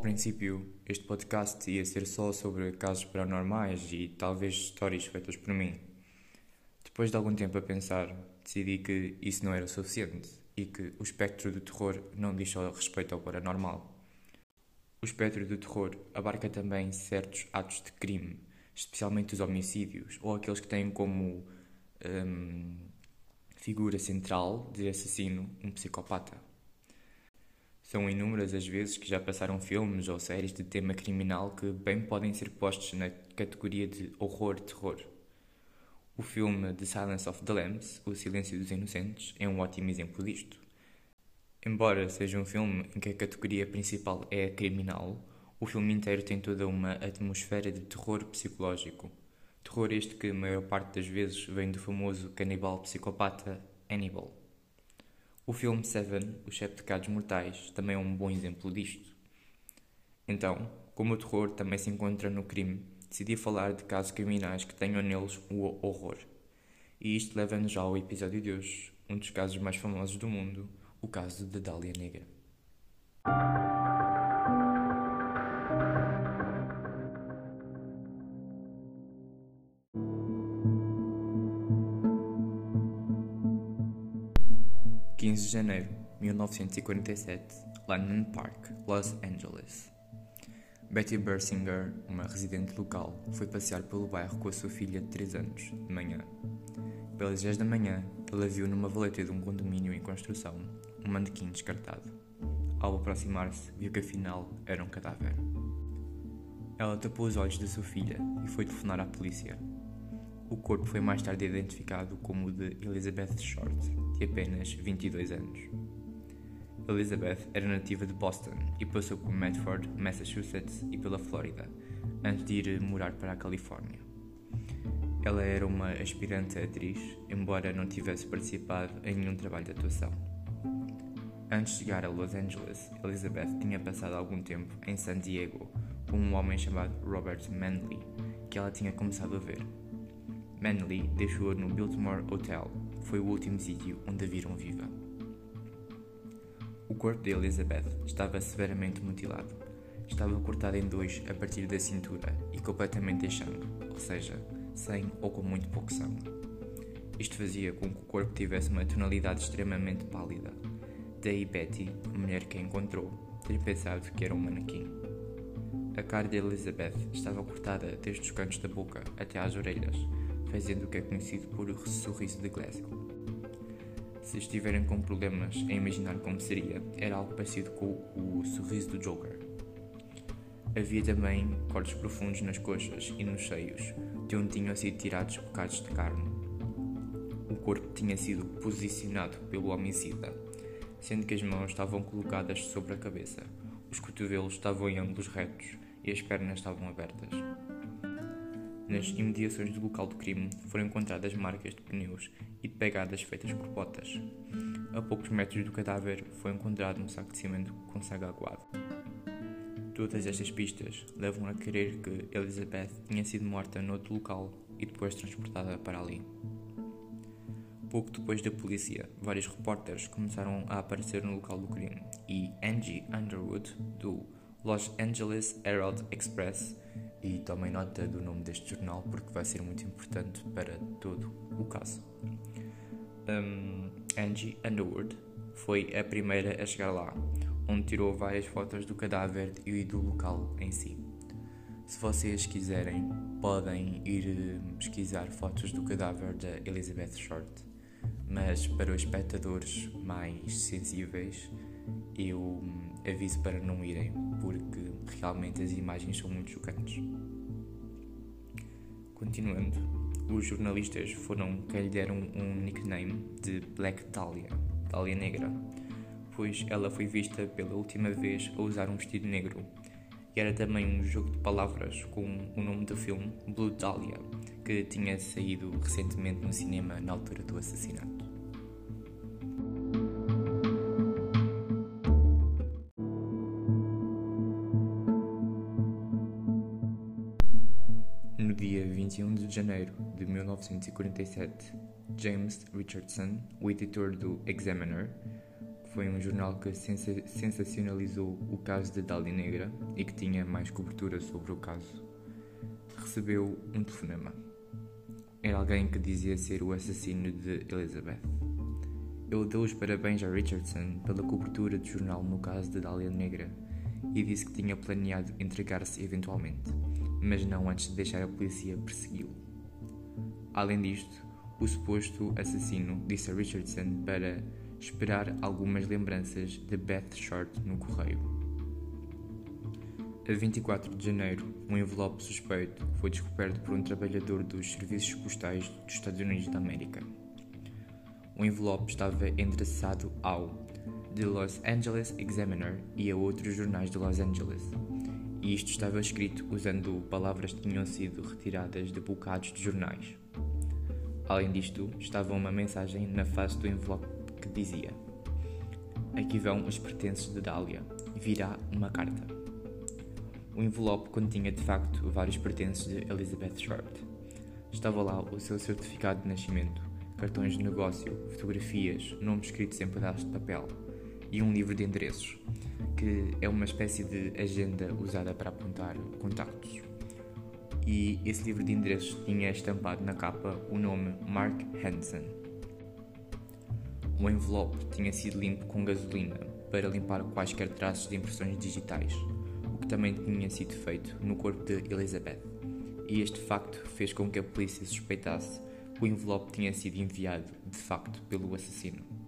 princípio, este podcast ia ser só sobre casos paranormais e talvez histórias feitas por mim. Depois de algum tempo a pensar, decidi que isso não era suficiente e que o espectro do terror não diz só respeito ao paranormal. O espectro do terror abarca também certos atos de crime, especialmente os homicídios ou aqueles que têm como hum, figura central de assassino um psicopata. São inúmeras as vezes que já passaram filmes ou séries de tema criminal que bem podem ser postos na categoria de horror-terror. O filme The Silence of the Lambs, O Silêncio dos Inocentes, é um ótimo exemplo disto. Embora seja um filme em que a categoria principal é a criminal, o filme inteiro tem toda uma atmosfera de terror psicológico. Terror este que a maior parte das vezes vem do famoso canibal psicopata Hannibal. O filme Seven, Os Sete Pecados Mortais, também é um bom exemplo disto. Então, como o terror também se encontra no crime, decidi falar de casos criminais que tenham neles o horror. E isto leva-nos ao episódio de hoje, um dos casos mais famosos do mundo, o caso da Dália Negra. 15 de janeiro de 1947, London Park, Los Angeles. Betty Bersinger, uma residente local, foi passear pelo bairro com a sua filha de 3 anos, de manhã. Pelas 10 da manhã, ela viu numa valeta de um condomínio em construção um manequim descartado. Ao aproximar-se, viu que afinal era um cadáver. Ela tapou os olhos da sua filha e foi telefonar à polícia. O corpo foi mais tarde identificado como o de Elizabeth Short, de apenas 22 anos. Elizabeth era nativa de Boston e passou por Medford, Massachusetts e pela Flórida, antes de ir morar para a Califórnia. Ela era uma aspirante atriz, embora não tivesse participado em nenhum trabalho de atuação. Antes de chegar a Los Angeles, Elizabeth tinha passado algum tempo em San Diego com um homem chamado Robert Manley, que ela tinha começado a ver. Manley deixou-a no Biltmore Hotel. Foi o último sítio onde a viram viva. O corpo de Elizabeth estava severamente mutilado. Estava cortado em dois a partir da cintura e completamente em sangue, ou seja, sem ou com muito pouco sangue. Isto fazia com que o corpo tivesse uma tonalidade extremamente pálida. Daí Betty, a mulher que a encontrou, ter pensado que era um manequim. A cara de Elizabeth estava cortada desde os cantos da boca até às orelhas, fazendo o que é conhecido por sorriso de Glasgow. Se estiverem com problemas em imaginar como seria, era algo parecido com o sorriso do Joker. Havia também cortes profundos nas coxas e nos seios, de onde tinham sido tirados bocados de carne. O corpo tinha sido posicionado pelo homicida, sendo que as mãos estavam colocadas sobre a cabeça, os cotovelos estavam em ângulos retos e as pernas estavam abertas. Nas imediações do local do crime foram encontradas marcas de pneus e de pegadas feitas por botas. A poucos metros do cadáver foi encontrado um saco de cimento com sangue aguado. Todas estas pistas levam a crer que Elizabeth tinha sido morta noutro local e depois transportada para ali. Pouco depois da polícia, vários repórteres começaram a aparecer no local do crime e Angie Underwood, do Los Angeles Herald Express, e tomem nota do nome deste jornal porque vai ser muito importante para todo o caso. Um, Angie Underwood foi a primeira a chegar lá, onde tirou várias fotos do cadáver e do local em si. Se vocês quiserem, podem ir pesquisar fotos do cadáver da Elizabeth Short, mas para os espectadores mais sensíveis, eu aviso para não irem, porque realmente as imagens são muito chocantes. Continuando, os jornalistas foram quem lhe deram um nickname de Black Dahlia, Dahlia Negra, pois ela foi vista pela última vez a usar um vestido negro. E era também um jogo de palavras com o nome do filme Blue Dahlia, que tinha saído recentemente no cinema na altura do assassinato. 1947, James Richardson, o editor do Examiner, foi um jornal que sensacionalizou o caso de Dália Negra e que tinha mais cobertura sobre o caso, recebeu um telefonema. Era alguém que dizia ser o assassino de Elizabeth. Ele deu os parabéns a Richardson pela cobertura do jornal no caso de Dália Negra e disse que tinha planeado entregar-se eventualmente, mas não antes de deixar a polícia persegui-lo. Além disto, o suposto assassino disse a Richardson para esperar algumas lembranças de Beth Short no correio. A 24 de janeiro, um envelope suspeito foi descoberto por um trabalhador dos serviços postais dos Estados Unidos da América. O envelope estava endereçado ao The Los Angeles Examiner e a outros jornais de Los Angeles, e isto estava escrito usando palavras que tinham sido retiradas de bocados de jornais. Além disto, estava uma mensagem na face do envelope que dizia: Aqui vão os pertences de Dália, virá uma carta. O envelope continha de facto vários pertences de Elizabeth Short. Estava lá o seu certificado de nascimento, cartões de negócio, fotografias, nomes escritos em pedaços de papel e um livro de endereços, que é uma espécie de agenda usada para apontar contactos. E esse livro de endereços tinha estampado na capa o nome Mark Hansen. O envelope tinha sido limpo com gasolina para limpar quaisquer traços de impressões digitais, o que também tinha sido feito no corpo de Elizabeth. E este facto fez com que a polícia suspeitasse que o envelope tinha sido enviado, de facto, pelo assassino.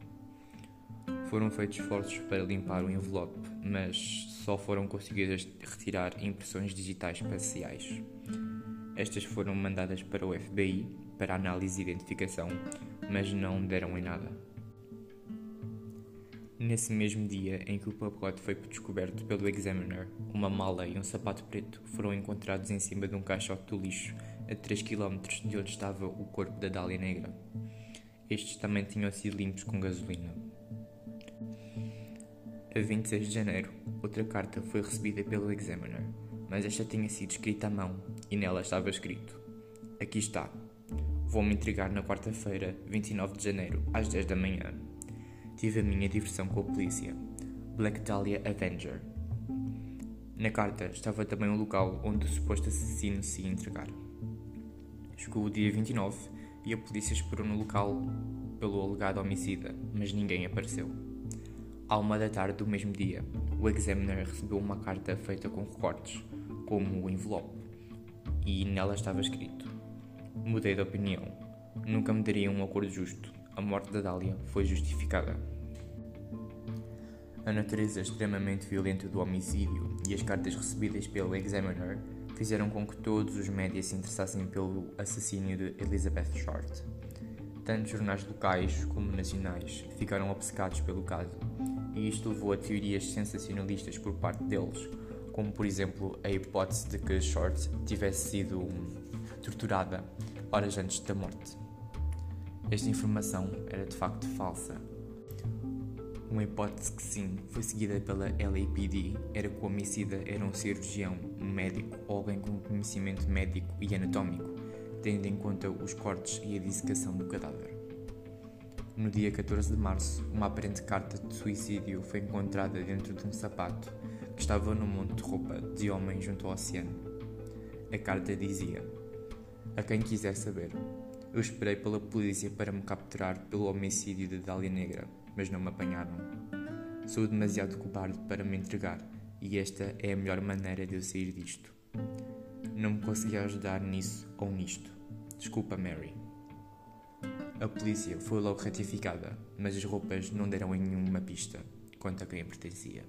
Foram feitos esforços para limpar o envelope, mas só foram conseguidas retirar impressões digitais parciais. Estas foram mandadas para o FBI para análise e identificação, mas não deram em nada. Nesse mesmo dia em que o pacote foi descoberto pelo Examiner, uma mala e um sapato preto foram encontrados em cima de um caixote do lixo a 3 km de onde estava o corpo da Dália Negra. Estes também tinham sido limpos com gasolina. A 26 de janeiro, outra carta foi recebida pelo Examiner, mas esta tinha sido escrita à mão e nela estava escrito: Aqui está. Vou-me entregar na quarta-feira, 29 de janeiro, às 10 da manhã tive a minha diversão com a polícia. Black Dahlia Avenger. Na carta estava também o local onde o suposto assassino se ia entregar. Chegou o dia 29 e a polícia esperou no local pelo alegado homicida, mas ninguém apareceu. À uma da tarde do mesmo dia, o Examiner recebeu uma carta feita com recortes, como o envelope, e nela estava escrito: Mudei de opinião. Nunca me daria um acordo justo. A morte da Dália foi justificada. A natureza extremamente violenta do homicídio e as cartas recebidas pelo Examiner fizeram com que todos os médias se interessassem pelo assassínio de Elizabeth Short. Tanto jornais locais como nacionais ficaram obcecados pelo caso, e isto levou a teorias sensacionalistas por parte deles, como por exemplo a hipótese de que Short tivesse sido torturada horas antes da morte. Esta informação era de facto falsa uma hipótese que sim foi seguida pela LAPD era que o homicida era um cirurgião, um médico ou alguém com conhecimento médico e anatómico, tendo em conta os cortes e a dissecação do cadáver. No dia 14 de março, uma aparente carta de suicídio foi encontrada dentro de um sapato que estava no monte de roupa de homem junto ao oceano. A carta dizia: A quem quiser saber, eu esperei pela polícia para me capturar pelo homicídio de Dália Negra mas não me apanharam. Sou demasiado cobarde para me entregar e esta é a melhor maneira de eu sair disto. Não me consegui ajudar nisso ou nisto. Desculpa, Mary. A polícia foi logo ratificada, mas as roupas não deram em nenhuma pista quanto a quem pertencia.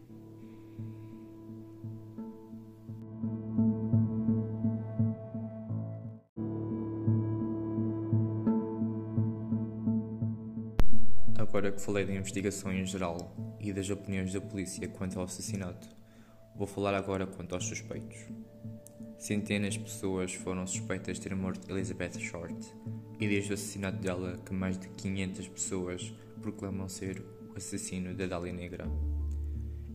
Agora que falei da investigação em geral e das opiniões da polícia quanto ao assassinato, vou falar agora quanto aos suspeitos. Centenas de pessoas foram suspeitas de ter morto Elizabeth Short, e desde o assassinato dela que mais de 500 pessoas proclamam ser o assassino da Dália Negra.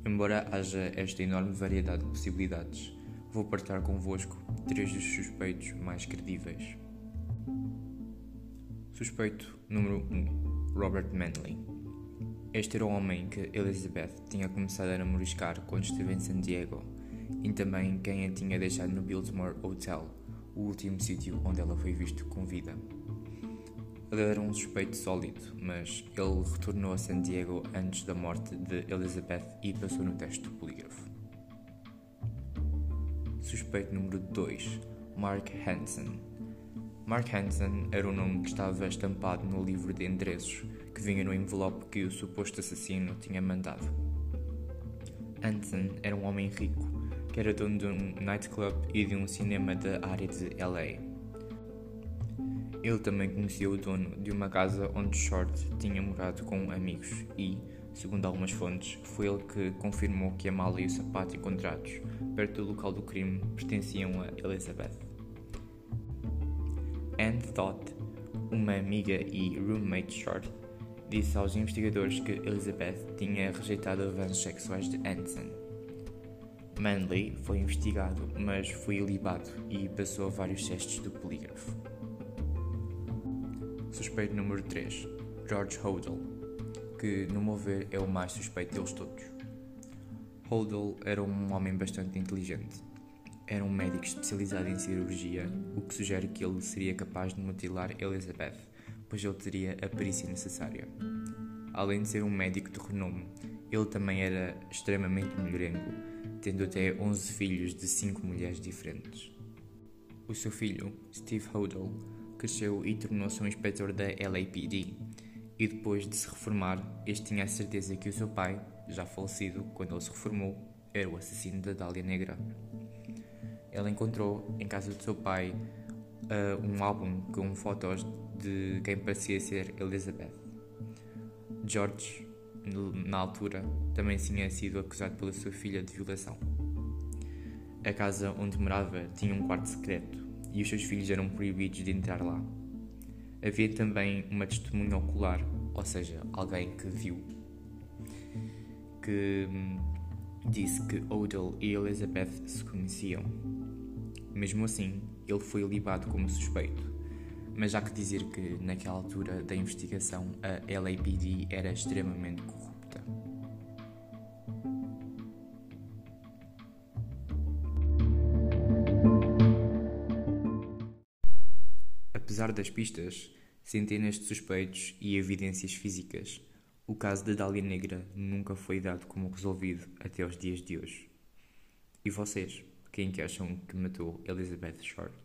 Embora haja esta enorme variedade de possibilidades, vou partilhar convosco três dos suspeitos mais credíveis. Suspeito número 1 Robert Manley. Este era o homem que Elizabeth tinha começado a namoriscar quando esteve em San Diego e também quem a tinha deixado no Biltmore Hotel, o último sítio onde ela foi vista com vida. Ele era um suspeito sólido, mas ele retornou a San Diego antes da morte de Elizabeth e passou no teste do polígrafo. Suspeito número 2, Mark Hansen. Mark Hansen era o nome que estava estampado no livro de endereços que vinha no envelope que o suposto assassino tinha mandado. Hansen era um homem rico, que era dono de um nightclub e de um cinema da área de LA. Ele também conhecia o dono de uma casa onde Short tinha morado com amigos e, segundo algumas fontes, foi ele que confirmou que a mala e o sapato encontrados perto do local do crime pertenciam a Elizabeth. Anne Thought, uma amiga e roommate Short, disse aos investigadores que Elizabeth tinha rejeitado avanços sexuais de Hansen. Manley foi investigado, mas foi ilibado e passou vários testes do polígrafo. Suspeito número 3, George Hodel, que, no meu ver, é o mais suspeito deles todos. Hodel era um homem bastante inteligente era um médico especializado em cirurgia, o que sugere que ele seria capaz de mutilar Elizabeth, pois ele teria a perícia necessária. Além de ser um médico de renome, ele também era extremamente mulherengo, tendo até 11 filhos de 5 mulheres diferentes. O seu filho, Steve Hodel, cresceu e tornou-se um inspetor da LAPD, e depois de se reformar, este tinha a certeza que o seu pai, já falecido quando ele se reformou, era o assassino da Dália Negra ela encontrou em casa do seu pai uh, um álbum com fotos de quem parecia ser Elizabeth. George, na altura, também tinha sido acusado pela sua filha de violação. A casa onde morava tinha um quarto secreto e os seus filhos eram proibidos de entrar lá. Havia também uma testemunha ocular, ou seja, alguém que viu, que hum, disse que Odell e Elizabeth se conheciam. Mesmo assim, ele foi libado como suspeito. Mas há que dizer que, naquela altura da investigação, a LAPD era extremamente corrupta. Apesar das pistas, centenas de suspeitos e evidências físicas, o caso da Dália Negra nunca foi dado como resolvido até os dias de hoje. E vocês, quem que acham que matou Elizabeth Short?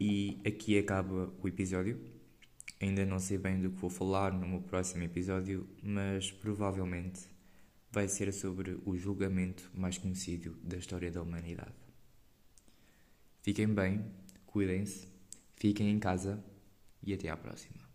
E aqui acaba o episódio. Ainda não sei bem do que vou falar no meu próximo episódio, mas provavelmente vai ser sobre o julgamento mais conhecido da história da humanidade. Fiquem bem, cuidem-se, fiquem em casa e até à próxima.